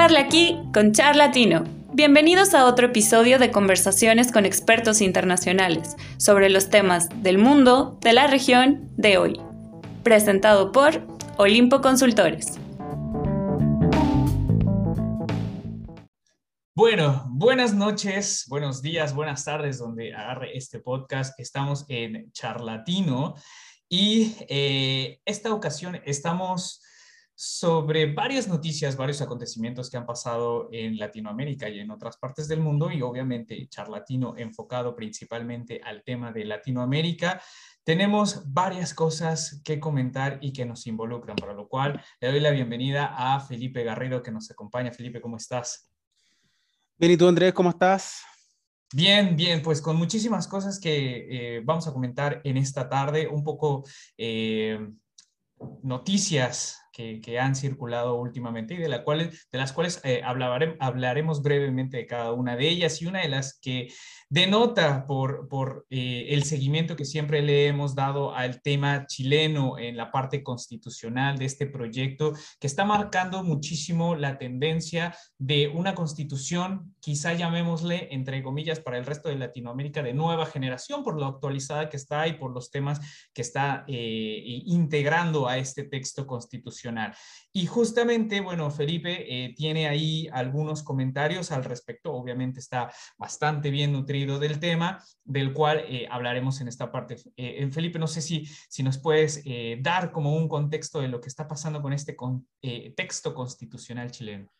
Charla aquí con Charlatino. Bienvenidos a otro episodio de conversaciones con expertos internacionales sobre los temas del mundo, de la región, de hoy. Presentado por Olimpo Consultores. Bueno, buenas noches, buenos días, buenas tardes, donde agarre este podcast. Estamos en Charlatino y eh, esta ocasión estamos sobre varias noticias, varios acontecimientos que han pasado en Latinoamérica y en otras partes del mundo y obviamente Charlatino enfocado principalmente al tema de Latinoamérica. Tenemos varias cosas que comentar y que nos involucran, para lo cual le doy la bienvenida a Felipe Garrido que nos acompaña. Felipe, ¿cómo estás? Bien, ¿y tú Andrés, cómo estás? Bien, bien, pues con muchísimas cosas que eh, vamos a comentar en esta tarde, un poco eh, noticias que, han circulado últimamente y de, la de las cuales eh, hablaremos brevemente de cada una de ellas y una de las que denota por, por eh, el seguimiento que siempre le hemos dado al tema chileno en la parte constitucional de este proyecto, que está marcando muchísimo la tendencia de una constitución, quizá llamémosle, entre comillas, para el resto de Latinoamérica, de nueva generación, por lo actualizada que está y por los temas que está eh, integrando a este texto constitucional. Y justamente, bueno, Felipe eh, tiene ahí algunos comentarios al respecto, obviamente está bastante bien nutrido del tema, del cual eh, hablaremos en esta parte. Eh, Felipe, no sé si, si nos puedes eh, dar como un contexto de lo que está pasando con este texto constitucional chileno.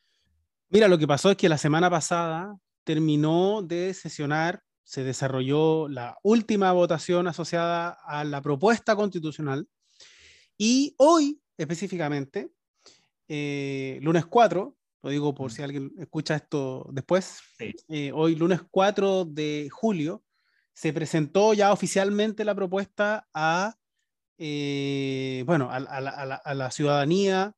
Mira, lo que pasó es que la semana pasada terminó de sesionar, se desarrolló la última votación asociada a la propuesta constitucional y hoy específicamente, lunes 4, lo digo por mm. si alguien escucha esto después, eh, hoy lunes 4 de julio se presentó ya oficialmente la propuesta a, eh, bueno, a, la, ciudadanía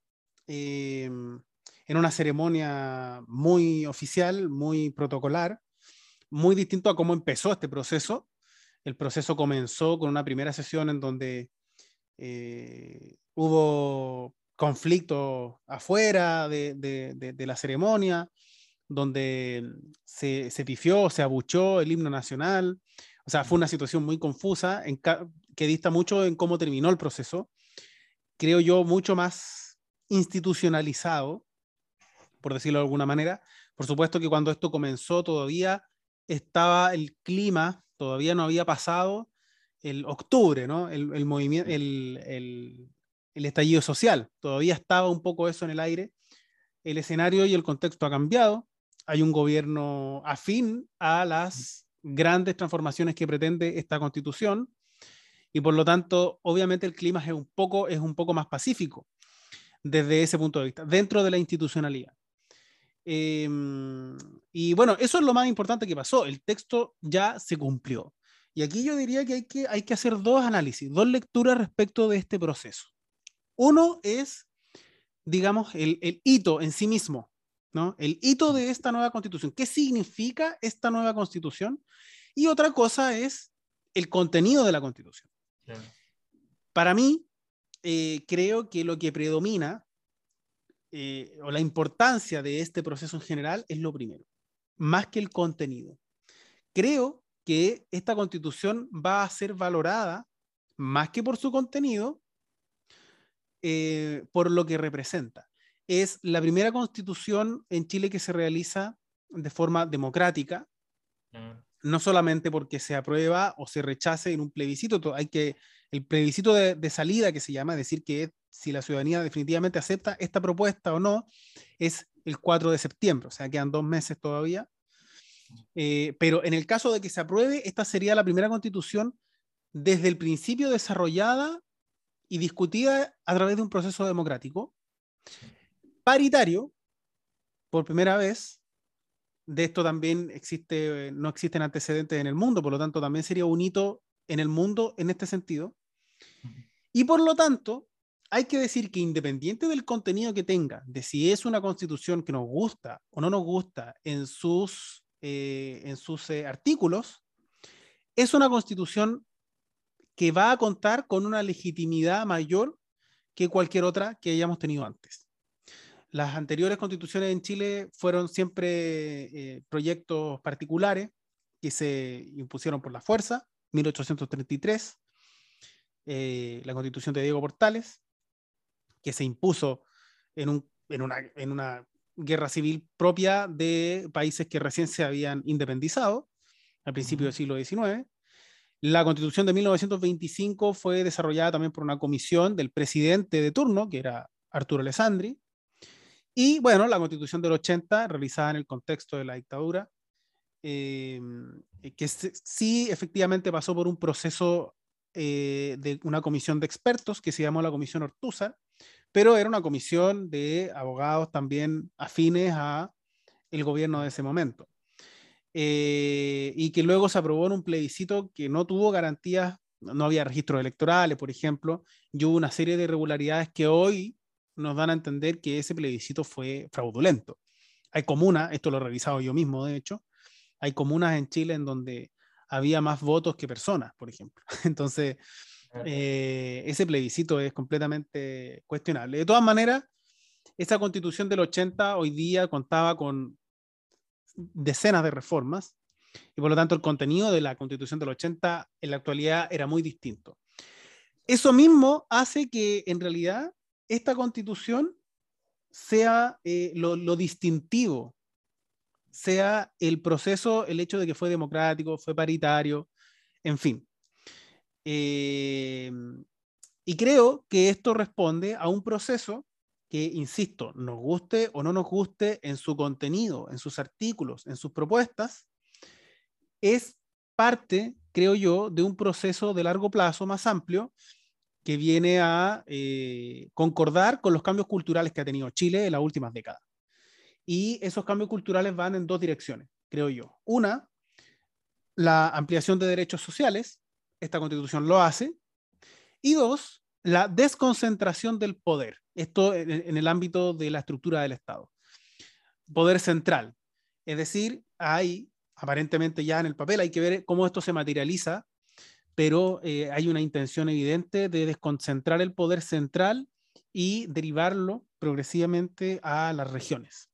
em, en una ceremonia muy oficial, muy protocolar, muy distinto a cómo empezó este proceso. El proceso comenzó con una primera sesión en donde eh, hubo conflicto afuera de, la ceremonia, donde se, se, pifió, se abuchó el himno nacional. O sea, fue una situación muy confusa que dista mucho en cómo terminó el proceso. Creo yo mucho más institucionalizado, por decirlo de alguna manera. Por supuesto que cuando esto comenzó todavía estaba el clima, todavía no había pasado el octubre, ¿no? El, el movimiento, el, el estallido social. Todavía estaba un poco eso en el aire. El escenario y el contexto ha cambiado. Hay un gobierno afín a las grandes transformaciones que pretende esta constitución y por lo tanto, obviamente el clima es un poco, es un poco más pacífico desde ese punto de vista, dentro de la institucionalidad. Em, y bueno, eso es lo más importante que pasó. El texto ya se cumplió. Y aquí yo diría que hay que, hay que hacer dos análisis, dos lecturas respecto de este proceso. Uno es, digamos, el, hito en sí mismo, ¿no? El hito de esta nueva constitución. ¿Qué significa esta nueva constitución? Y otra cosa es el contenido de la constitución. Para mí, eh, creo que lo que predomina eh, o la importancia de este proceso en general es lo primero, más que el contenido. Creo que esta constitución va a ser valorada más que por su contenido, eh, por lo que representa. Es la primera constitución en Chile que se realiza de forma democrática, no solamente porque se aprueba o se rechace en un plebiscito, hay que, el plebiscito de, salida que se llama, decir que si la ciudadanía definitivamente acepta esta propuesta o no, es el 4 de septiembre, o sea, quedan dos meses todavía. Eh, pero en el caso de que se apruebe, esta sería la primera constitución desde el principio desarrollada y discutida a través de un proceso democrático, paritario, por primera vez. De esto también existe, no existen antecedentes en el mundo, por lo tanto también sería un hito en el mundo en este sentido. Y por lo tanto, hay que decir que independiente del contenido que tenga, de si es una constitución que nos gusta o no nos gusta en sus, eh, en sus eh, artículos, es una constitución que va a contar con una legitimidad mayor que cualquier otra que hayamos tenido antes. las anteriores constituciones en Chile fueron siempre eh, proyectos particulares que se impusieron por la fuerza, 1833, eh, la constitución de Diego Portales, que se impuso en, un, en una guerra civil propia de países que recién se habían independizado al principio del siglo XIX. La constitución de 1925 fue desarrollada también por una comisión del presidente de turno, que era Arturo Alessandri. Y bueno, la constitución del 80, realizada en el contexto de la dictadura, eh, que sí efectivamente pasó por un proceso eh, de una comisión de expertos que se llamó la Comisión Ortúzar, pero era una comisión de abogados también afines a el gobierno de ese momento. Eh, y que luego se aprobó en un plebiscito que no tuvo garantías, no había registros electorales, por ejemplo, y hubo una serie de irregularidades que hoy nos dan a entender que ese plebiscito fue fraudulento. Hay comunas, esto lo he revisado yo mismo, de hecho, hay comunas en Chile en donde había más votos que personas, por ejemplo. Entonces, eh, ese plebiscito es completamente cuestionable. De todas maneras, esa constitución del 80 hoy día contaba con decenas de reformas y por lo tanto el contenido de la constitución del 80 en la actualidad era muy distinto. Eso mismo hace que en realidad esta constitución sea eh, lo, distintivo, sea el proceso, el hecho de que fue democrático, fue paritario, en fin. Eh, y creo que esto responde a un proceso que, insisto, nos guste o no nos guste en su contenido, en sus artículos, en sus propuestas, es parte, creo yo, de un proceso de largo plazo más amplio que viene a eh, concordar con los cambios culturales que ha tenido Chile en las últimas décadas. Y esos cambios culturales van en dos direcciones, creo yo. Una, la ampliación de derechos sociales, esta constitución lo hace. Y dos, la desconcentración del poder, esto en, el ámbito de la estructura del Estado. Poder central. Es decir, hay, aparentemente ya en el papel, hay que ver cómo esto se materializa pero eh, hay una intención evidente de desconcentrar el poder central y derivarlo progresivamente a las regiones.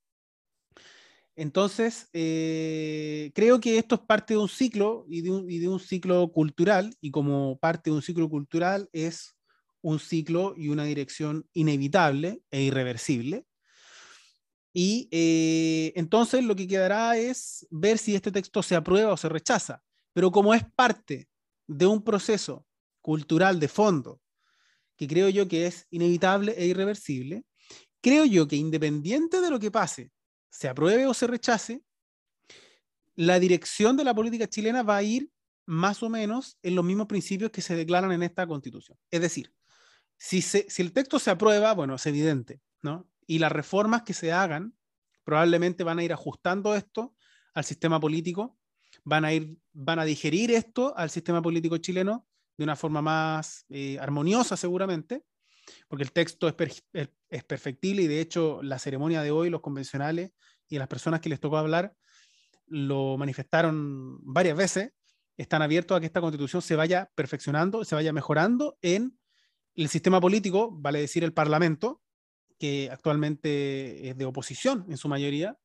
Entonces, eh, creo que esto es parte de un ciclo y de un, ciclo cultural, y como parte de un ciclo cultural es un ciclo y una dirección inevitable e irreversible. Y eh, entonces lo que quedará es ver si este texto se aprueba o se rechaza. Pero como es parte de un proceso cultural de fondo que creo yo que es inevitable e irreversible, creo yo que independiente de lo que pase, se apruebe o se rechace, la dirección de la política chilena va a ir más o menos en los mismos principios que se declaran en esta constitución. Es decir, si, el texto se aprueba, bueno, es evidente, ¿no? Y las reformas que se hagan probablemente van a ir ajustando esto al sistema político van a ir, van a digerir esto al sistema político chileno de una forma más eh, armoniosa seguramente, porque el texto es, perfectible y de hecho la ceremonia de hoy, los convencionales y las personas que les tocó hablar lo manifestaron varias veces, están abiertos a que esta constitución se vaya perfeccionando, se vaya mejorando en el sistema político, vale decir el Parlamento, que actualmente es de oposición en su mayoría,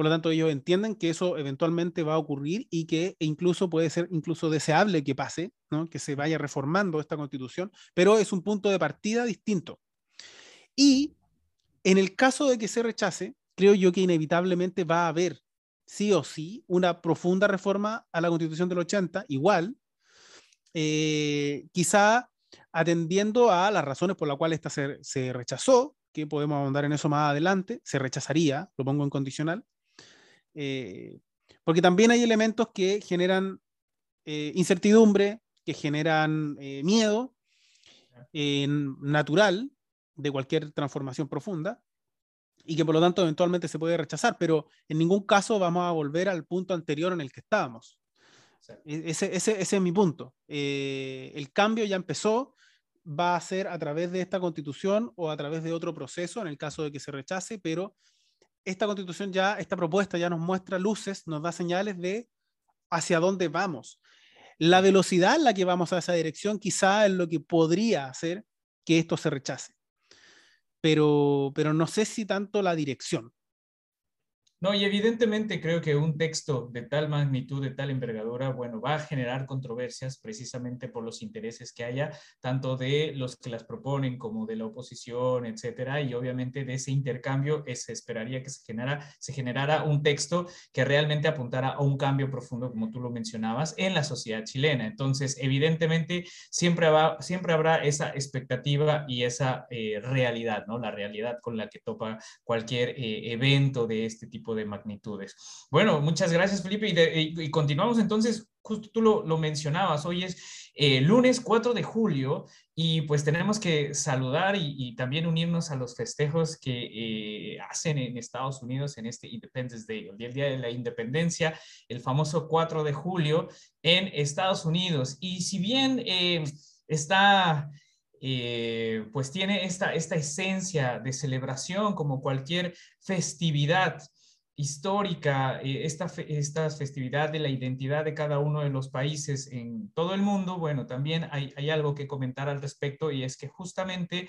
por lo tanto, ellos entienden que eso eventualmente va a ocurrir y que incluso puede ser incluso deseable que pase, ¿no? que se vaya reformando esta constitución, pero es un punto de partida distinto. Y en el caso de que se rechace, creo yo que inevitablemente va a haber, sí o sí, una profunda reforma a la constitución del 80, igual, eh, quizá atendiendo a las razones por las cuales esta se, se rechazó, que podemos ahondar en eso más adelante, se rechazaría, lo pongo en condicional, eh, porque también hay elementos que generan eh, incertidumbre, que generan eh, miedo natural de cualquier transformación profunda y que por lo tanto eventualmente se puede rechazar, pero en ningún caso vamos a volver al punto anterior en el que estábamos. E-, ese, ese, ese, es mi punto. el cambio ya empezó, va a ser a través de esta constitución o a través de otro proceso en el caso de que se rechace, pero esta constitución ya, esta propuesta ya nos muestra luces, nos da señales de hacia dónde vamos. La velocidad en la que vamos a esa dirección quizá es lo que podría hacer que esto se rechace. pero, pero no sé si tanto la dirección. No, y evidentemente creo que un texto de tal magnitud, de tal envergadura, bueno, va a generar controversias precisamente por los intereses que haya, tanto de los que las proponen como de la oposición, etcétera, y obviamente de ese intercambio se esperaría que se generara, se generara un texto que realmente apuntara a un cambio profundo, como tú lo mencionabas, en la sociedad chilena. Entonces, evidentemente, siempre, siempre habrá esa expectativa y esa eh, realidad, ¿no? La realidad con la que topa cualquier eh, evento de este tipo de magnitudes. Bueno, muchas gracias Felipe y, continuamos entonces, justo tú lo, mencionabas, hoy es eh, lunes 4 de julio y pues tenemos que saludar y, también unirnos a los festejos que eh, hacen en Estados Unidos en este Independence Day, el Día de la Independencia, el famoso 4 de julio en Estados Unidos. Y si bien eh, está pues tiene esta, esta esencia de celebración como cualquier festividad histórica, eh, esta, festividad de la identidad de cada uno de los países en todo el mundo, bueno, también hay, hay algo que comentar al respecto y es que justamente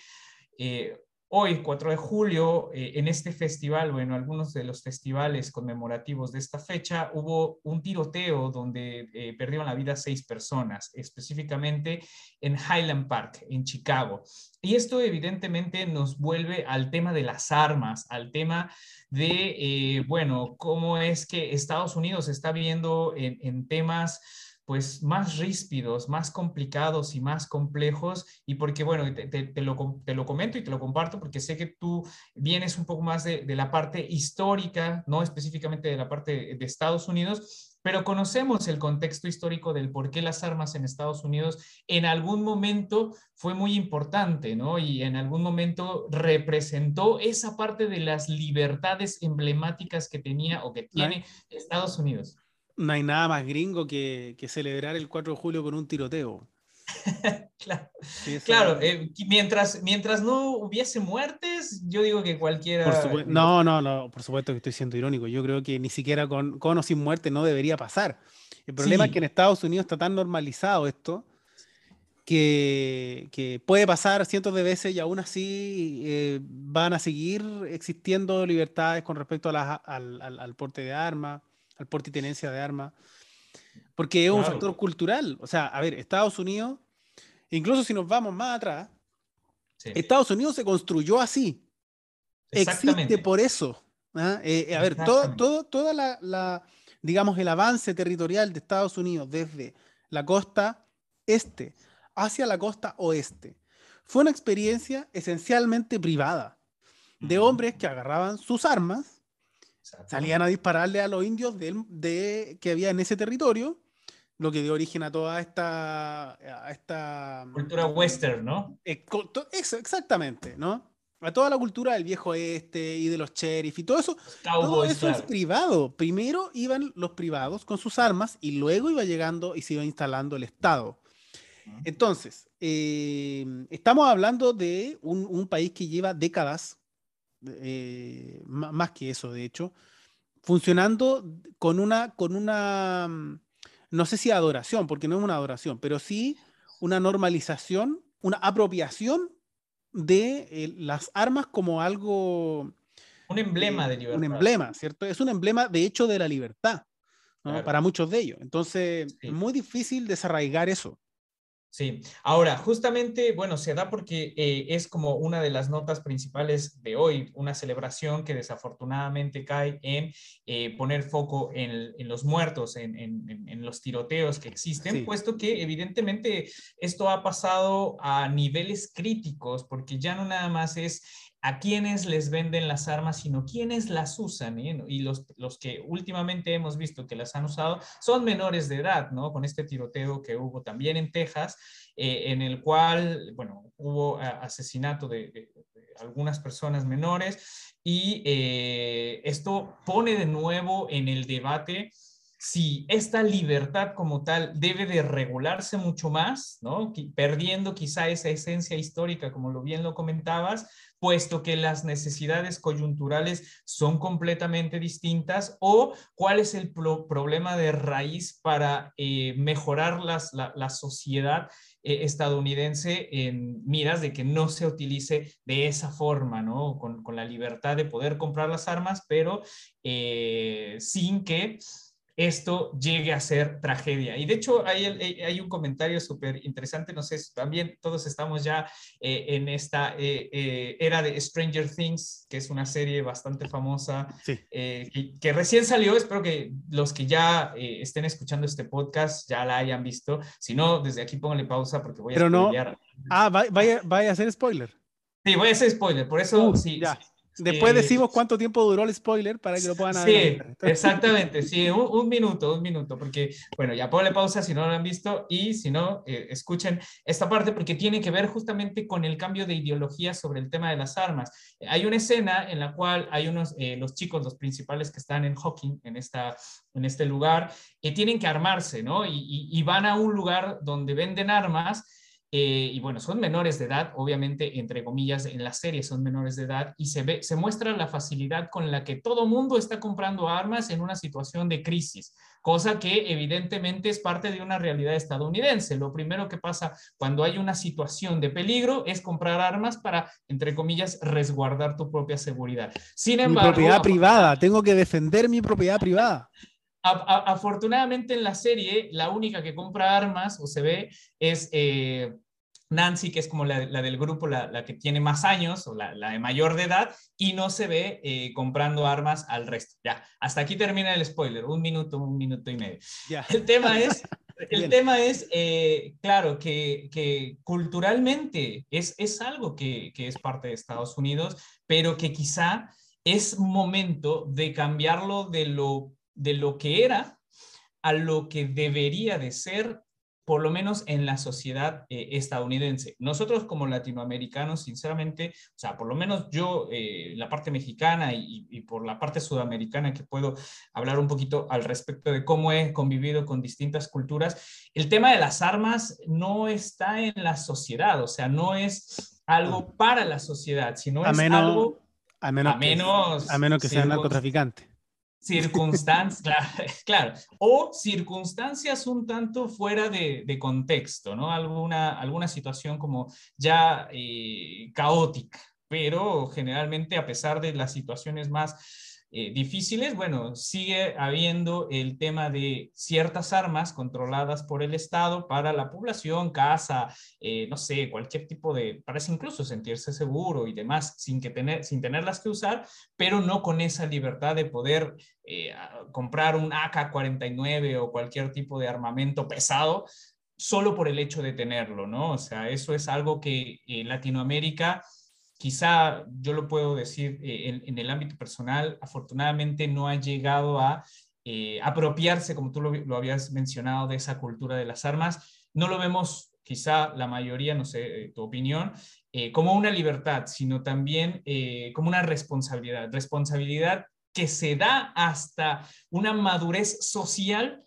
eh, Hoy, 4 de julio, eh, en este festival o en algunos de los festivales conmemorativos de esta fecha, hubo un tiroteo donde eh, perdieron la vida seis personas, específicamente en Highland Park, en Chicago. Y esto evidentemente nos vuelve al tema de las armas, al tema de, eh, bueno, cómo es que Estados Unidos está viendo en, en temas pues más ríspidos, más complicados y más complejos y porque, bueno, te, lo, te, lo, comento y te lo comparto porque sé que tú vienes un poco más de, de, la parte histórica, no específicamente de la parte de Estados Unidos, pero conocemos el contexto histórico del por qué las armas en Estados Unidos en algún momento fue muy importante, ¿no? Y en algún momento representó esa parte de las libertades emblemáticas que tenía o que tiene Estados Unidos no hay nada más gringo que, celebrar el 4 de julio con un tiroteo. claro, eh, mientras, mientras no hubiese muertes, yo digo que cualquiera... no, no, no, por supuesto que estoy siendo irónico. Yo creo que ni siquiera con, con o sin muerte no debería pasar. El problema es que en Estados Unidos está tan normalizado esto que, puede pasar cientos de veces y aún así eh, van a seguir existiendo libertades con respecto a al, al porte de armas al porte y tenencia de armas, porque es un factor cultural. O sea, a ver, Estados Unidos, incluso si nos vamos más atrás, Estados Unidos se construyó así. Existe por eso. ¿ah? Eh, eh, a ver, todo, todo, toda la, digamos, el avance territorial de Estados Unidos desde la costa este hacia la costa oeste fue una experiencia esencialmente privada de hombres que agarraban sus armas Salían a dispararle a los indios de, que había en ese territorio, lo que dio origen a toda esta... esta cultura western, ¿no? Eh, eso, exactamente, ¿no? A toda la cultura del viejo este y de los sheriff y todo eso. todo eso es privado. Primero iban los privados con sus armas y luego iba llegando y se iba instalando el Estado. Entonces, eh, estamos hablando de un, un, país que lleva décadas eh, más que eso, de hecho, funcionando con una, con una, mm, no sé si adoración, porque no es una adoración, pero sí una normalización, una apropiación de eh, las armas como algo... Un emblema de libertad. Un emblema, ¿cierto? Es un emblema, de hecho, de la libertad, para muchos de ellos. Entonces, es muy difícil desarraigar eso. Sí, ahora justamente, bueno, se da porque eh, es como una de las notas principales de hoy, una celebración que desafortunadamente cae en eh, poner foco en, los muertos, en, los tiroteos que existen, puesto que evidentemente esto ha pasado a niveles críticos, porque ya no nada más es a quienes les venden las armas, sino quienes las usan. ¿eh? Y los, los que últimamente hemos visto que las han usado son menores de edad, ¿no? Con este tiroteo que hubo también en Texas, eh, en el cual, bueno, hubo asesinato de, algunas personas menores y eh, esto pone de nuevo en el debate si esta libertad como tal debe de regularse mucho más, ¿no? Perdiendo quizá esa esencia histórica, como lo bien lo comentabas, puesto que las necesidades coyunturales son completamente distintas, o cuál es el problema de raíz para eh, mejorar las, la, sociedad eh, estadounidense en miras de que no se utilice de esa forma, ¿no? Con, con la libertad de poder comprar las armas, pero eh, sin que esto llegue a ser tragedia. Y de hecho hay, hay un comentario súper interesante, no sé, también todos estamos ya eh, en esta eh, eh, era de Stranger Things, que es una serie bastante famosa, que, recién salió, espero que los que ya estén escuchando este podcast ya la hayan visto, si no, desde aquí pónganle pausa porque voy a... Pero no... Ah, vaya, vaya a hacer spoiler. Sí, voy a hacer spoiler, por eso uh, sí, Después decimos cuánto tiempo duró el spoiler para que lo puedan ver. Sí, exactamente, sí, un, minuto, un minuto, porque, bueno, ya ponle pausa si no lo han visto y si no, eh, escuchen esta parte porque tiene que ver justamente con el cambio de ideología sobre el tema de las armas. Hay una escena en la cual hay unos, eh, los chicos, los principales que están en Hawking, en, esta, en este lugar, que tienen que armarse, ¿no? y van a un lugar donde venden armas eh, y bueno, son menores de edad, obviamente, entre comillas, en la serie son menores de edad y se, ve, se muestra la facilidad con la que todo mundo está comprando armas en una situación de crisis, cosa que evidentemente es parte de una realidad estadounidense. Lo primero que pasa cuando hay una situación de peligro es comprar armas para, entre comillas, resguardar tu propia seguridad. Sin embargo... Mi propiedad privada, tengo que defender mi propiedad privada afortunadamente en la serie, la única que compra armas o se ve es eh, Nancy, que es como la, del grupo, la, que tiene más años o la, de mayor de edad, y no se ve eh, comprando armas al resto. Ya, hasta aquí termina el spoiler, un minuto, un minuto y medio. El tema es, el tema es eh, claro, que, culturalmente es, es algo que, que es parte de Estados Unidos, pero que quizá es momento de cambiarlo de lo de lo que era a lo que debería de ser, por lo menos en la sociedad eh, estadounidense. Nosotros como latinoamericanos, sinceramente, o sea, por lo menos yo, eh, la parte mexicana y, y, por la parte sudamericana que puedo hablar un poquito al respecto de cómo he convivido con distintas culturas, el tema de las armas no está en la sociedad, o sea, no es algo para la sociedad, sino es algo... A menos, menos, a menos que sea narcotraficante circunstancias, claro, o circunstancias un tanto fuera de, contexto, ¿no? Alguna, alguna situación como ya eh, caótica, pero generalmente a pesar de las situaciones más eh, difíciles, bueno, sigue habiendo el tema de ciertas armas controladas por el Estado para la población, casa, eh, no sé, cualquier tipo de, parece incluso sentirse seguro y demás, sin, que tener, sin tenerlas que usar, pero no con esa libertad de poder eh, comprar un AK-49 o cualquier tipo de armamento pesado solo por el hecho de tenerlo, ¿no? O sea, eso es algo que en Latinoamérica quizá yo lo puedo decir eh, en, el ámbito personal, afortunadamente no ha llegado a eh, apropiarse, como tú lo, habías mencionado, de esa cultura de las armas. No lo vemos, quizá la mayoría, no sé, eh, tu opinión, como una libertad, sino también como una responsabilidad. Responsabilidad que se da hasta una madurez social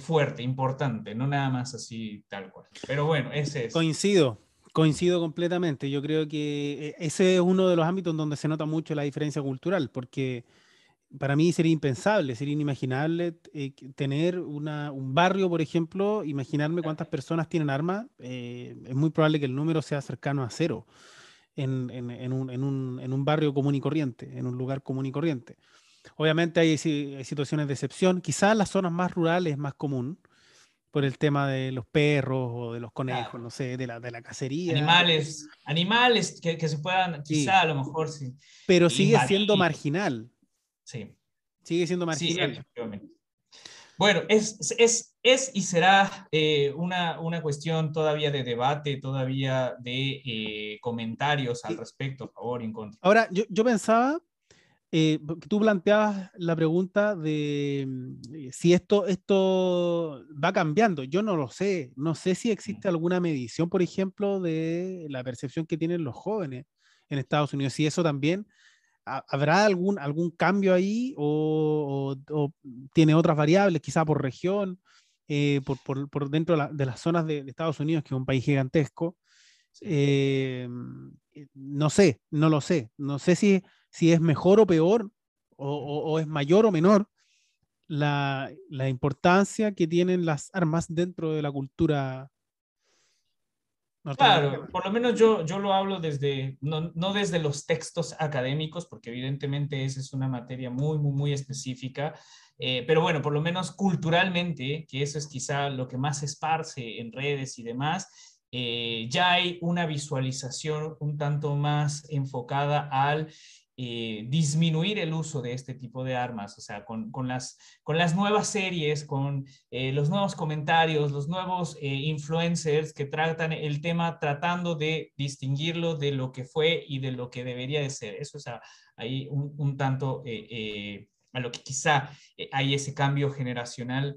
fuerte, importante, no nada más así tal cual. Pero bueno, ese es. Coincido, Coincido completamente. Yo creo que eh, ese es uno de los ámbitos donde se nota mucho la diferencia cultural, porque para mí sería impensable, sería inimaginable eh, tener un barrio, por ejemplo, imaginarme cuántas personas tienen armas. Eh, es muy probable que el número sea cercano a cero en, un, barrio común y corriente, en un lugar común y corriente. Obviamente hay, hay situaciones de excepción. Quizás en las zonas más rurales es más común, por el tema de los perros o de los conejos, no sé, de la, de la cacería. Animales, animales que, que se puedan, quizá a lo mejor sí. Pero sigue siendo marginal. Sí. Sigue siendo marginal. bueno, es, es, es, y será eh, una, una, cuestión todavía de debate, todavía de eh, comentarios al respecto, a favor y en contra. Ahora, yo, yo pensaba eh, tú planteabas la pregunta de mm, si esto, esto va cambiando. Yo no lo sé. No sé si existe alguna medición, por ejemplo, de la percepción que tienen los jóvenes en Estados Unidos. Si eso también ¿Habrá algún, algún cambio ahí o, tiene otras variables, quizá por región, eh, por, dentro de, las zonas de, Estados Unidos, que es un país gigantesco? Eh, no sé, no lo sé. No sé si, si es mejor o peor, o, es mayor o menor la, la, importancia que tienen las armas dentro de la cultura Claro, por lo menos yo, yo lo hablo desde, no, no, desde los textos académicos, porque evidentemente esa es una materia muy, muy, muy específica, eh, pero bueno, por lo menos culturalmente, que eso es quizá lo que más esparce en redes y demás, eh, ya hay una visualización un tanto más enfocada al eh, disminuir el uso de este tipo de armas, o sea, con, con las, con las nuevas series, con eh, los nuevos comentarios, los nuevos eh, influencers que tratan el tema tratando de distinguirlo de lo que fue y de lo que debería de ser. Eso es ahí un, un tanto a lo que quizá hay ese cambio generacional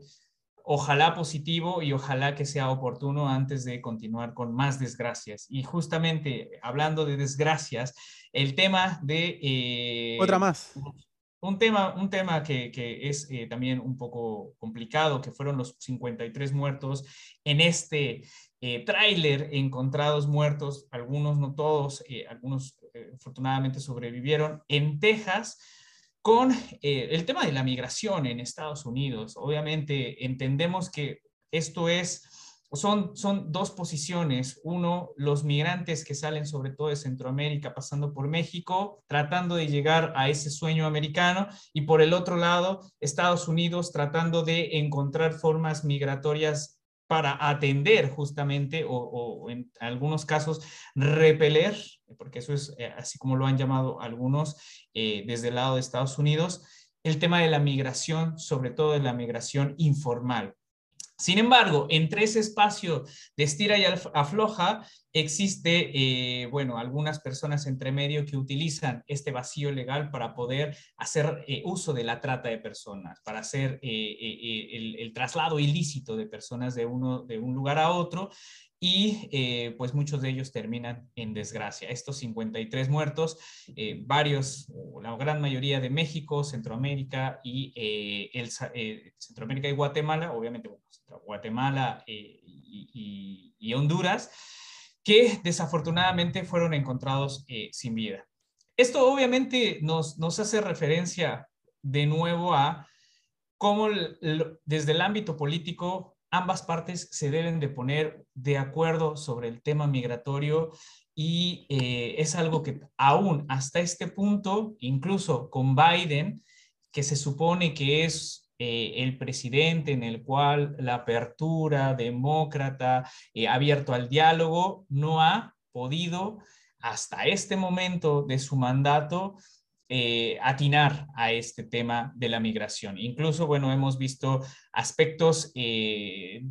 ojalá positivo y ojalá que sea oportuno antes de continuar con más desgracias. Y justamente hablando de desgracias, el tema de... Eh, Otra más. Un tema, un tema que, es eh, también un poco complicado, que fueron los 53 muertos en este eh, tráiler encontrados muertos, algunos no todos, algunos afortunadamente sobrevivieron en Texas con eh, el tema de la migración en Estados Unidos. Obviamente entendemos que esto es, son, son dos posiciones. Uno, los migrantes que salen sobre todo de Centroamérica, pasando por México, tratando de llegar a ese sueño americano. Y por el otro lado, Estados Unidos tratando de encontrar formas migratorias para atender justamente o, en algunos casos repeler, porque eso es eh, así como lo han llamado algunos eh, desde el lado de Estados Unidos, el tema de la migración, sobre todo de la migración informal. Sin embargo, entre ese espacio de estira y afloja, existe, eh, bueno, algunas personas entre medio que utilizan este vacío legal para poder hacer eh, uso de la trata de personas, para hacer eh, el, el, traslado ilícito de personas de, uno, de un lugar a otro y eh, pues muchos de ellos terminan en desgracia. Estos 53 muertos, eh, varios, la gran mayoría de México, Centroamérica y eh, el, Centroamérica y Guatemala, obviamente Guatemala y, y, Honduras, que desafortunadamente fueron encontrados sin vida. Esto obviamente nos, nos hace referencia de nuevo a cómo desde el ámbito político ambas partes se deben de poner de acuerdo sobre el tema migratorio y eh, es algo que aún hasta este punto, incluso con Biden, que se supone que es eh, el presidente en el cual la apertura demócrata eh, abierto al diálogo no ha podido hasta este momento de su mandato eh, atinar a este tema de la migración. Incluso, bueno, hemos visto aspectos eh,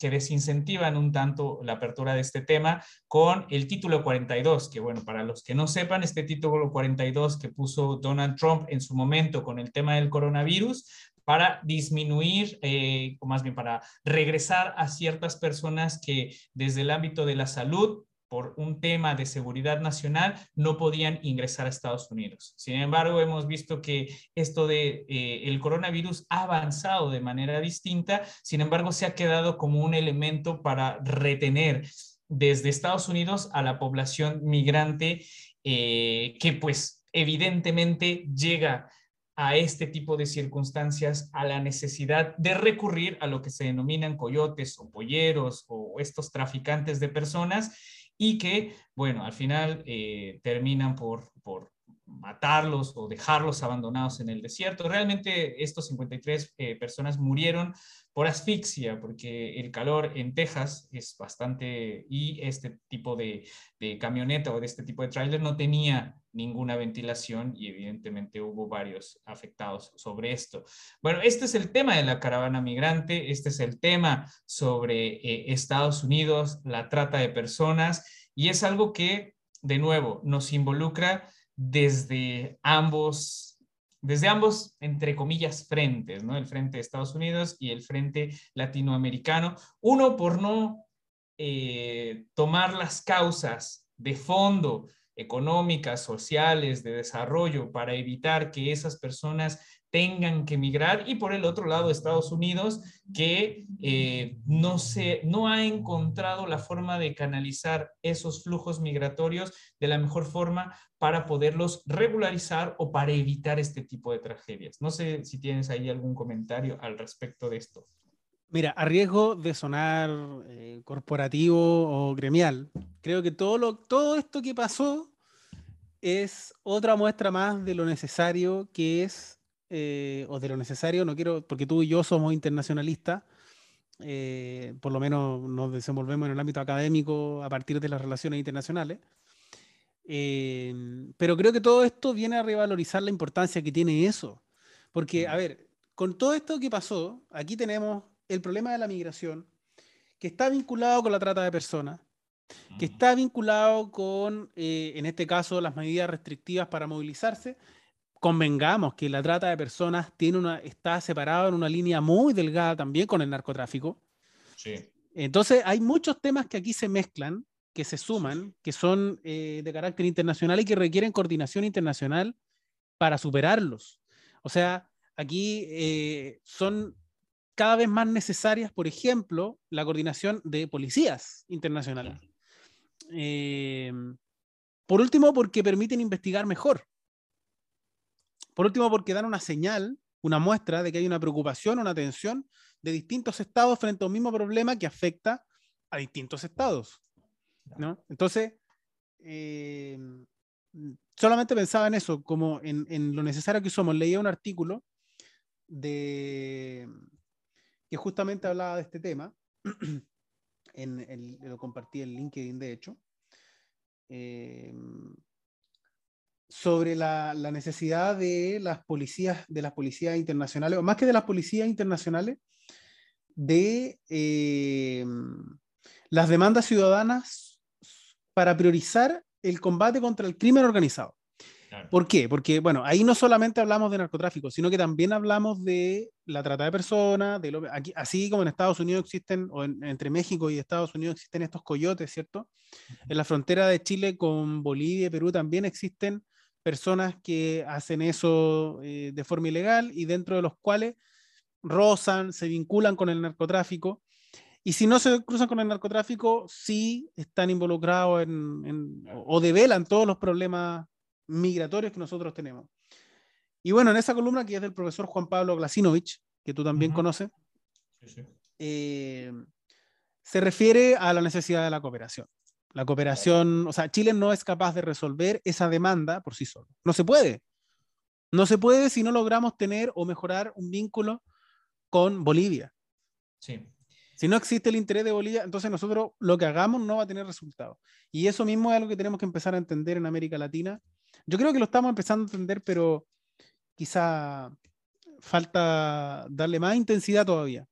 que desincentivan un tanto la apertura de este tema con el título 42, que bueno, para los que no sepan, este título 42 que puso Donald Trump en su momento con el tema del coronavirus, para disminuir, eh, o más bien para regresar a ciertas personas que desde el ámbito de la salud por un tema de seguridad nacional no podían ingresar a Estados Unidos. Sin embargo, hemos visto que esto de eh, el coronavirus ha avanzado de manera distinta, sin embargo, se ha quedado como un elemento para retener desde Estados Unidos a la población migrante eh, que pues evidentemente llega a este tipo de circunstancias, a la necesidad de recurrir a lo que se denominan coyotes o polleros o estos traficantes de personas y que, bueno, al final eh, terminan por, por matarlos o dejarlos abandonados en el desierto. Realmente estos 53 eh, personas murieron por asfixia, porque el calor en Texas es bastante, y este tipo de, camioneta o de este tipo de tráiler no tenía ninguna ventilación y evidentemente hubo varios afectados sobre esto. Bueno, este es el tema de la caravana migrante, este es el tema sobre eh, Estados Unidos, la trata de personas y es algo que, de nuevo, nos involucra desde ambos desde ambos, entre comillas, frentes, ¿no? El frente de Estados Unidos y el frente latinoamericano. Uno, por no eh, tomar las causas de fondo económicas, sociales, de desarrollo, para evitar que esas personas tengan que emigrar y por el otro lado Estados Unidos que eh, no, se, no ha encontrado la forma de canalizar esos flujos migratorios de la mejor forma para poderlos regularizar o para evitar este tipo de tragedias. No sé si tienes ahí algún comentario al respecto de esto. Mira, a riesgo de sonar eh, corporativo o gremial, creo que todo, lo, todo esto que pasó es otra muestra más de lo necesario que es eh, o de lo necesario, no quiero, porque tú y yo somos internacionalistas, eh, por lo menos nos desenvolvemos en el ámbito académico a partir de las relaciones internacionales. Eh, pero creo que todo esto viene a revalorizar la importancia que tiene eso. Porque, a ver, con todo esto que pasó, aquí tenemos el problema de la migración, que está vinculado con la trata de personas, que está vinculado con, en este caso, las medidas restrictivas para movilizarse, convengamos que la trata de personas tiene una, está separada en una línea muy delgada también con el narcotráfico. Sí. Entonces, hay muchos temas que aquí se mezclan, que se suman, que son eh, de carácter internacional y que requieren coordinación internacional para superarlos. O sea, aquí eh, son cada vez más necesarias, por ejemplo, la coordinación de policías internacionales. Eh, por último, porque permiten investigar mejor. Por último, porque dan una señal, una muestra de que hay una preocupación, una tensión de distintos estados frente a un mismo problema que afecta a distintos estados. ¿no? Entonces, eh, solamente pensaba en eso, como en, lo necesario que somos. Leía un artículo de, que justamente hablaba de este tema. en, lo compartí en LinkedIn, de hecho. Eh, sobre la, necesidad de las policías, de las policías internacionales, o más que de las policías internacionales, de eh, las demandas ciudadanas para priorizar el combate contra el crimen organizado. ¿Por qué? Porque, bueno, ahí no solamente hablamos de narcotráfico, sino que también hablamos de la trata de personas, de lo, aquí, así como en Estados Unidos existen, o entre México y Estados Unidos existen estos coyotes, ¿cierto? En la frontera de Chile con Bolivia y Perú también existen personas que hacen eso eh, de forma ilegal y dentro de los cuales rozan, se vinculan con el narcotráfico. Y si no se cruzan con el narcotráfico, sí están involucrados en, o develan todos los problemas migratorios que nosotros tenemos. Y bueno, en esa columna que es del profesor Juan Pablo Glasinovich, que tú también conoces, eh, se refiere a la necesidad de la cooperación. La cooperación, o sea, Chile no es capaz de resolver esa demanda por sí solo. No se puede. No se puede si no logramos tener o mejorar un vínculo con Bolivia. Sí. Si no existe el interés de Bolivia, entonces nosotros lo que hagamos no va a tener resultado. Y eso mismo es algo que tenemos que empezar a entender en América Latina. Yo creo que lo estamos empezando a entender, pero quizá falta darle más intensidad todavía.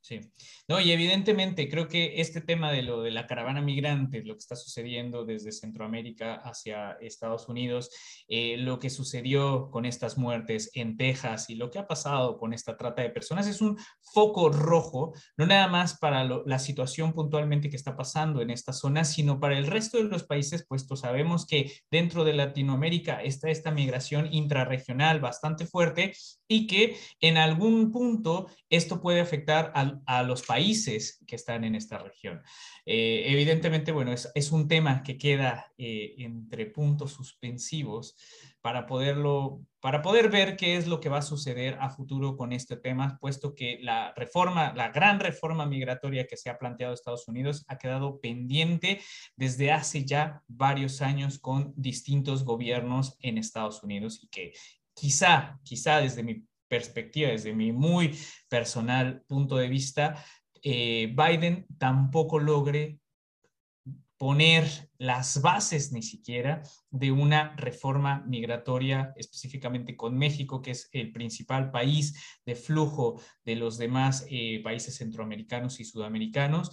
Sí, no, y evidentemente creo que este tema de lo de la caravana migrante, lo que está sucediendo desde Centroamérica hacia Estados Unidos, eh, lo que sucedió con estas muertes en Texas y lo que ha pasado con esta trata de personas es un foco rojo, no nada más para la situación puntualmente que está pasando en esta zona, sino para el resto de los países, puesto sabemos que dentro de Latinoamérica está esta migración intrarregional bastante fuerte y que en algún punto esto puede afectar a a, los países que están en esta región. Eh, evidentemente, bueno, es, un tema que queda eh, entre puntos suspensivos para poderlo, para poder ver qué es lo que va a suceder a futuro con este tema, puesto que la reforma, la gran reforma migratoria que se ha planteado Estados Unidos ha quedado pendiente desde hace ya varios años con distintos gobiernos en Estados Unidos y que quizá, quizá desde mi perspectiva, desde mi muy personal punto de vista, eh, Biden tampoco logre poner las bases ni siquiera de una reforma migratoria específicamente con México, que es el principal país de flujo de los demás eh, países centroamericanos y sudamericanos.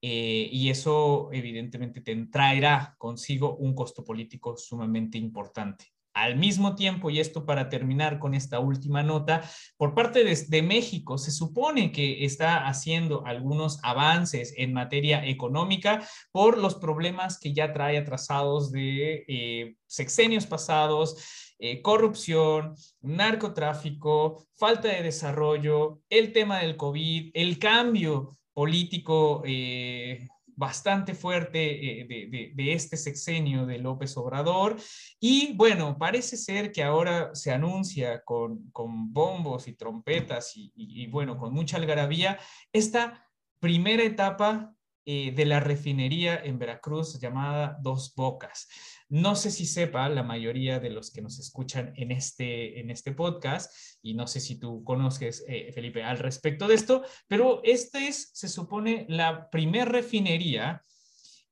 Eh, y eso evidentemente te traerá consigo un costo político sumamente importante. Al mismo tiempo, y esto para terminar con esta última nota, por parte de, México se supone que está haciendo algunos avances en materia económica por los problemas que ya trae atrasados de eh, sexenios pasados, eh, corrupción, narcotráfico, falta de desarrollo, el tema del COVID, el cambio político eh, bastante fuerte eh, de, este sexenio de López Obrador. Y bueno, parece ser que ahora se anuncia con, bombos y trompetas y, bueno, con mucha algarabía esta primera etapa eh, de la refinería en Veracruz llamada Dos Bocas. No sé si sepa la mayoría de los que nos escuchan en este, en este podcast, y no sé si tú conoces, eh, Felipe, al respecto de esto, pero esta es, se supone, la primer refinería,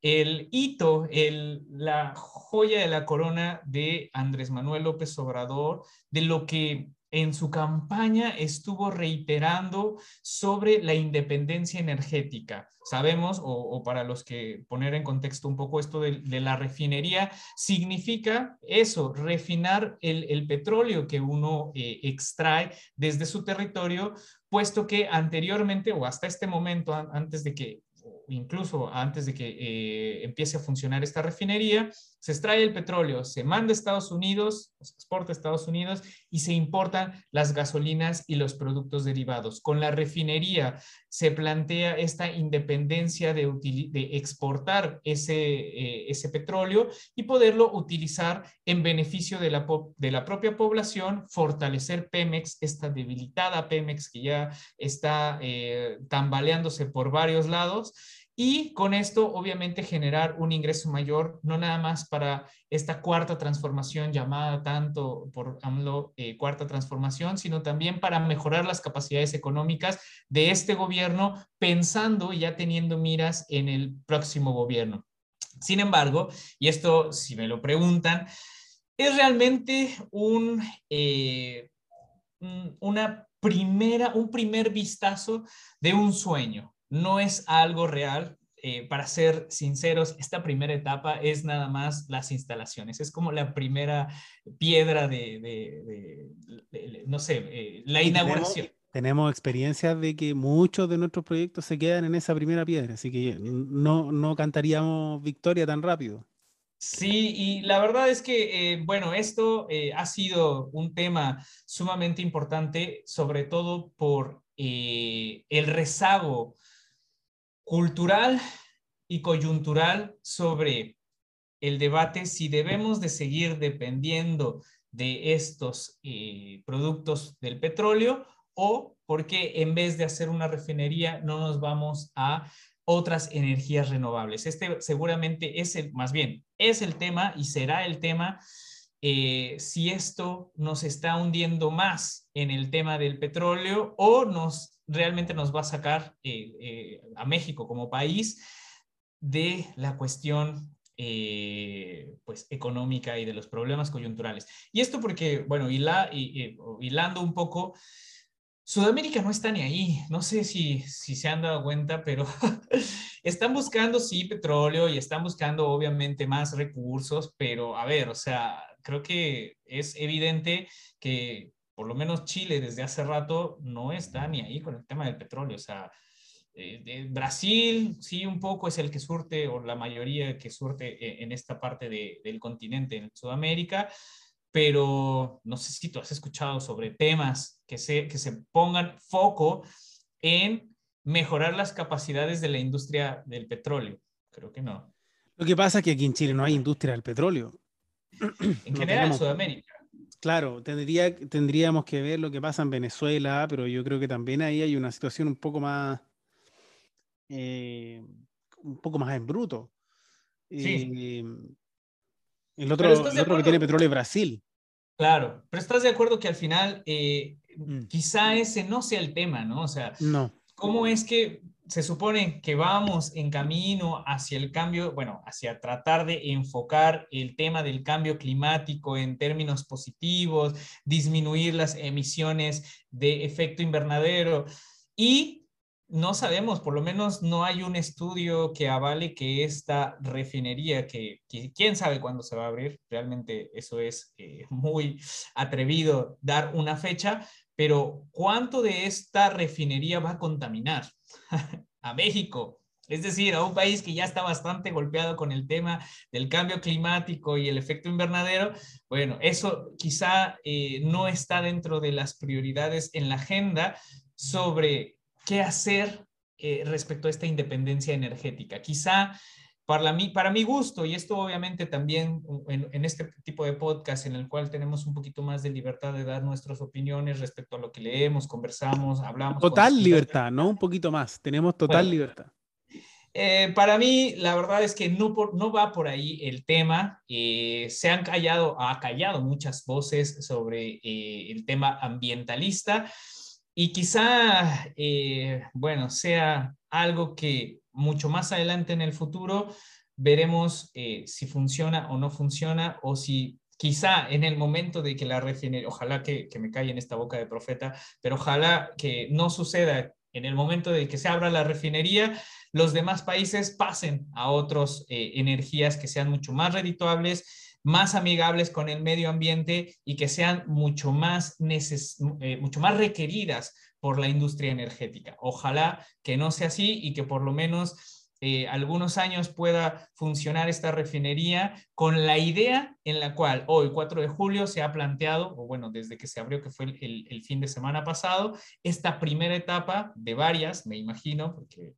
el hito, el, la joya de la corona de Andrés Manuel López Obrador, de lo que en su campaña estuvo reiterando sobre la independencia energética. Sabemos, o, para los que poner en contexto un poco esto de, la refinería, significa eso, refinar el, petróleo que uno eh, extrae desde su territorio, puesto que anteriormente o hasta este momento, antes de que incluso antes de que eh, empiece a funcionar esta refinería, se extrae el petróleo, se manda a Estados Unidos, se exporta a Estados Unidos y se importan las gasolinas y los productos derivados. Con la refinería se plantea esta independencia de, exportar ese, eh, ese petróleo y poderlo utilizar en beneficio de la, de la propia población, fortalecer Pemex, esta debilitada Pemex que ya está eh, tambaleándose por varios lados y con esto obviamente generar un ingreso mayor, no nada más para esta cuarta transformación llamada tanto por AMLO eh, cuarta transformación, sino también para mejorar las capacidades económicas de este gobierno, pensando y ya teniendo miras en el próximo gobierno. Sin embargo, y esto si me lo preguntan, es realmente un, eh, una primera, un primer vistazo de un sueño no es algo real. Eh, para ser sinceros, esta primera etapa es nada más las instalaciones, es como la primera piedra de, no sé, eh, la inauguración. Tenemos, experiencia de que muchos de nuestros proyectos se quedan en esa primera piedra, así que no, no cantaríamos victoria tan rápido. Sí, y la verdad es que, eh, bueno, esto ha sido un tema sumamente importante, sobre todo por el rezago cultural y coyuntural sobre el debate si debemos de seguir dependiendo de estos eh, productos del petróleo o porque en vez de hacer una refinería no nos vamos a otras energías renovables. Este seguramente es el, más bien, es el tema y será el tema eh, si esto nos está hundiendo más en el tema del petróleo o nos realmente nos va a sacar eh, eh, a México como país de la cuestión eh, pues económica y de los problemas coyunturales. Y esto porque, bueno, hilando un poco, Sudamérica no está ni ahí. No sé si, si se han dado cuenta, pero están buscando, sí, petróleo y están buscando, obviamente, más recursos, pero a ver, o sea, creo que es evidente que por lo menos Chile desde hace rato no está ni ahí con el tema del petróleo. O sea, eh, Brasil sí un poco es el que surte, o la mayoría que surte eh, en esta parte del continente, en Sudamérica, pero no sé si tú has escuchado sobre temas que se, que se pongan foco en mejorar las capacidades de la industria del petróleo. Creo que no. Lo que pasa es que aquí en Chile no hay industria del petróleo. En general, en Sudamérica. Claro, tendría, tendríamos que ver lo que pasa en Venezuela, pero yo creo que también ahí hay una situación un poco más, eh, un poco más en bruto. Sí. Eh, el otro, que tiene petróleo es Brasil. Claro, pero estás de acuerdo que al final eh, mm. quizá ese no sea el tema, ¿no? O sea, no. ¿cómo es que se supone que vamos en camino hacia el cambio, bueno, hacia tratar de enfocar el tema del cambio climático en términos positivos, disminuir las emisiones de efecto invernadero. Y no sabemos, por lo menos no hay un estudio que avale que esta refinería, que, quién sabe cuándo se va a abrir, realmente eso es eh, muy atrevido dar una fecha, pero ¿cuánto de esta refinería va a contaminar a México? Es decir, a un país que ya está bastante golpeado con el tema del cambio climático y el efecto invernadero, bueno, eso quizá eh, no está dentro de las prioridades en la agenda sobre qué hacer eh, respecto a esta independencia energética. Quizá para mi, para mi gusto, y esto obviamente también en, este tipo de podcast en el cual tenemos un poquito más de libertad de dar nuestras opiniones respecto a lo que leemos, conversamos, hablamos. Total libertad, no un poquito más, tenemos total libertad. Eh, para mí, la verdad es que no, no va por ahí el tema. Eh, se han callado, ha callado muchas voces sobre el tema ambientalista. Y quizá, eh, bueno, sea algo que mucho más adelante en el futuro veremos eh, si funciona o no funciona o si quizá en el momento de que la refinería, ojalá que, me calle en esta boca de profeta, pero ojalá que no suceda en el momento de que se abra la refinería, los demás países pasen a otras eh, energías que sean mucho más redituables más amigables con el medio ambiente y que sean mucho más, eh, mucho más requeridas por la industria energética. Ojalá que no sea así y que por lo menos eh, algunos años pueda funcionar esta refinería con la idea en la cual hoy, 4 de julio, se ha planteado, o bueno, desde que se abrió, que fue el, el fin de semana pasado, esta primera etapa de varias, me imagino, porque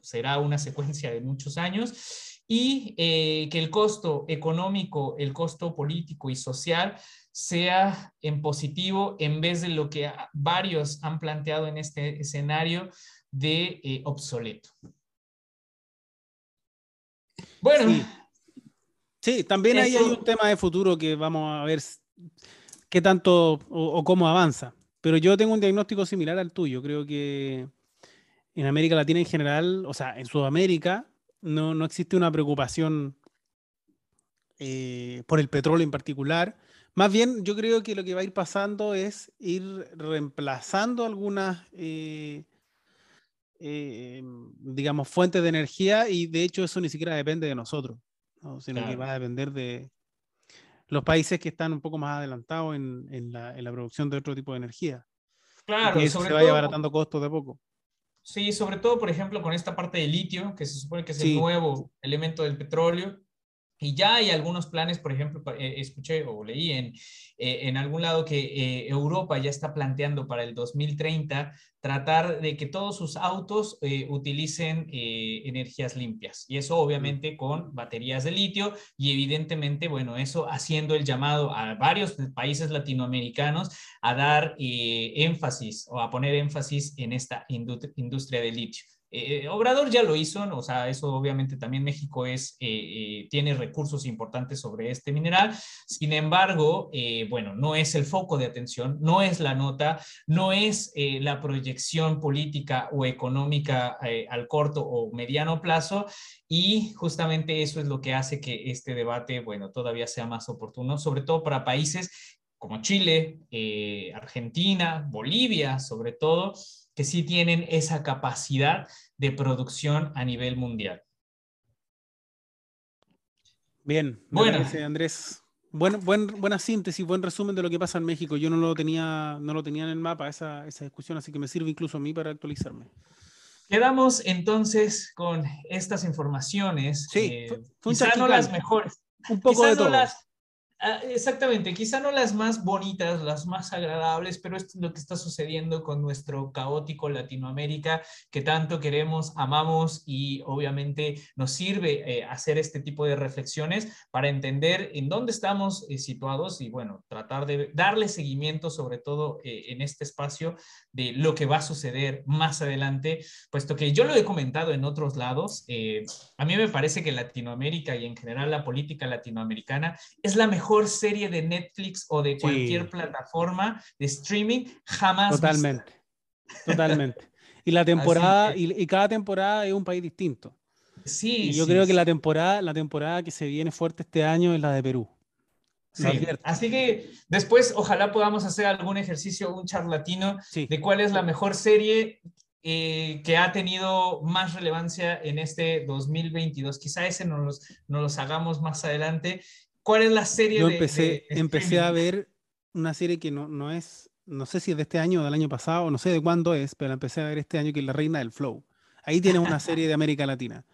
será una secuencia de muchos años, y eh, que el costo económico, el costo político y social sea en positivo en vez de lo que varios han planteado en este escenario de eh, obsoleto. Bueno. Sí, también hay un tema de futuro que vamos a ver qué tanto o cómo avanza. Pero yo tengo un diagnóstico similar al tuyo. Creo que en América Latina en general, o sea, en Sudamérica, no, no existe una preocupación eh, por el petróleo en particular. Más bien, yo creo que lo que va a ir pasando es ir reemplazando algunas, eh, eh, digamos, fuentes de energía y de hecho eso ni siquiera depende de nosotros, sino que va a depender de los países que están un poco más adelantados en, la, producción de otro tipo de energía. Claro, y eso se vaya abaratando costos de poco. Sí, sobre todo, por ejemplo, con esta parte de litio, que se supone que es el nuevo elemento del petróleo, y ya hay algunos planes, por ejemplo, eh, escuché o leí en, eh, en algún lado que eh, Europa ya está planteando para el 2030 tratar de que todos sus autos utilicen energías limpias. Y eso obviamente con baterías de litio y evidentemente, bueno, eso haciendo el llamado a varios países latinoamericanos a dar énfasis o a poner énfasis en esta industria de litio. Eh, Obrador ya lo hizo, o sea, eso obviamente también México es, eh, eh, tiene recursos importantes sobre este mineral. Sin embargo, bueno, no es el foco de atención, no es la nota, no es la proyección política o económica al corto o mediano plazo. Y justamente eso es lo que hace que este debate, bueno, todavía sea más oportuno, sobre todo para países como Chile, Argentina, Bolivia, sobre todo, que sí tienen esa capacidad de producción a nivel mundial. Bien, bueno, Andrés. Buen, buen, buena síntesis, buen resumen de lo que pasa en México. Yo no lo tenía, no lo tenía en el mapa esa, esa discusión, así que me sirve incluso a mí para actualizarme. Quedamos entonces con estas informaciones. Sí, eh, no las mejores. Un poco de todo. Ah, exactamente, quizá no las más bonitas, las más agradables, pero esto es lo que está sucediendo con nuestro caótico Latinoamérica que tanto queremos, amamos y obviamente nos sirve eh, hacer este tipo de reflexiones para entender en dónde estamos eh, situados y bueno, tratar de darle seguimiento sobre todo eh, en este espacio de lo que va a suceder más adelante, puesto que yo lo he comentado en otros lados, a mí me parece que Latinoamérica y en general la política latinoamericana es la mejor serie de Netflix o de cualquier plataforma de streaming jamás. Totalmente, totalmente. Y la temporada, y, cada temporada es un país distinto. Sí. Y yo creo que la temporada, la temporada que se viene fuerte este año es la de Perú. Sí, así que después ojalá podamos hacer algún ejercicio, un charlatino de cuál es la mejor serie eh, que ha tenido más relevancia en este 2022? Quizá ese nos los, nos los hagamos más adelante. ¿Cuál es la serie Yo de- empecé, de empecé a ver una serie que no, no es, no sé si es de este año o del año pasado, no sé de cuándo es, pero la empecé a ver este año que es La Reina del Flow. Ahí tienes una serie de América Latina.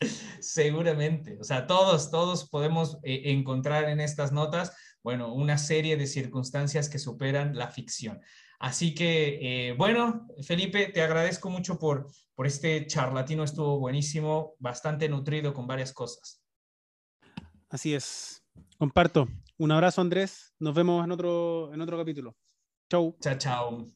Seguramente, o sea, todos, todos podemos eh, encontrar en estas notas, bueno, una serie de circunstancias que superan la ficción. Así que, eh, bueno, Felipe, te agradezco mucho por, por este charlatino, estuvo buenísimo, bastante nutrido con varias cosas. Así es. Comparto. Un abrazo, Andrés. Nos vemos en otro, en otro capítulo. Chau. Chao, chao.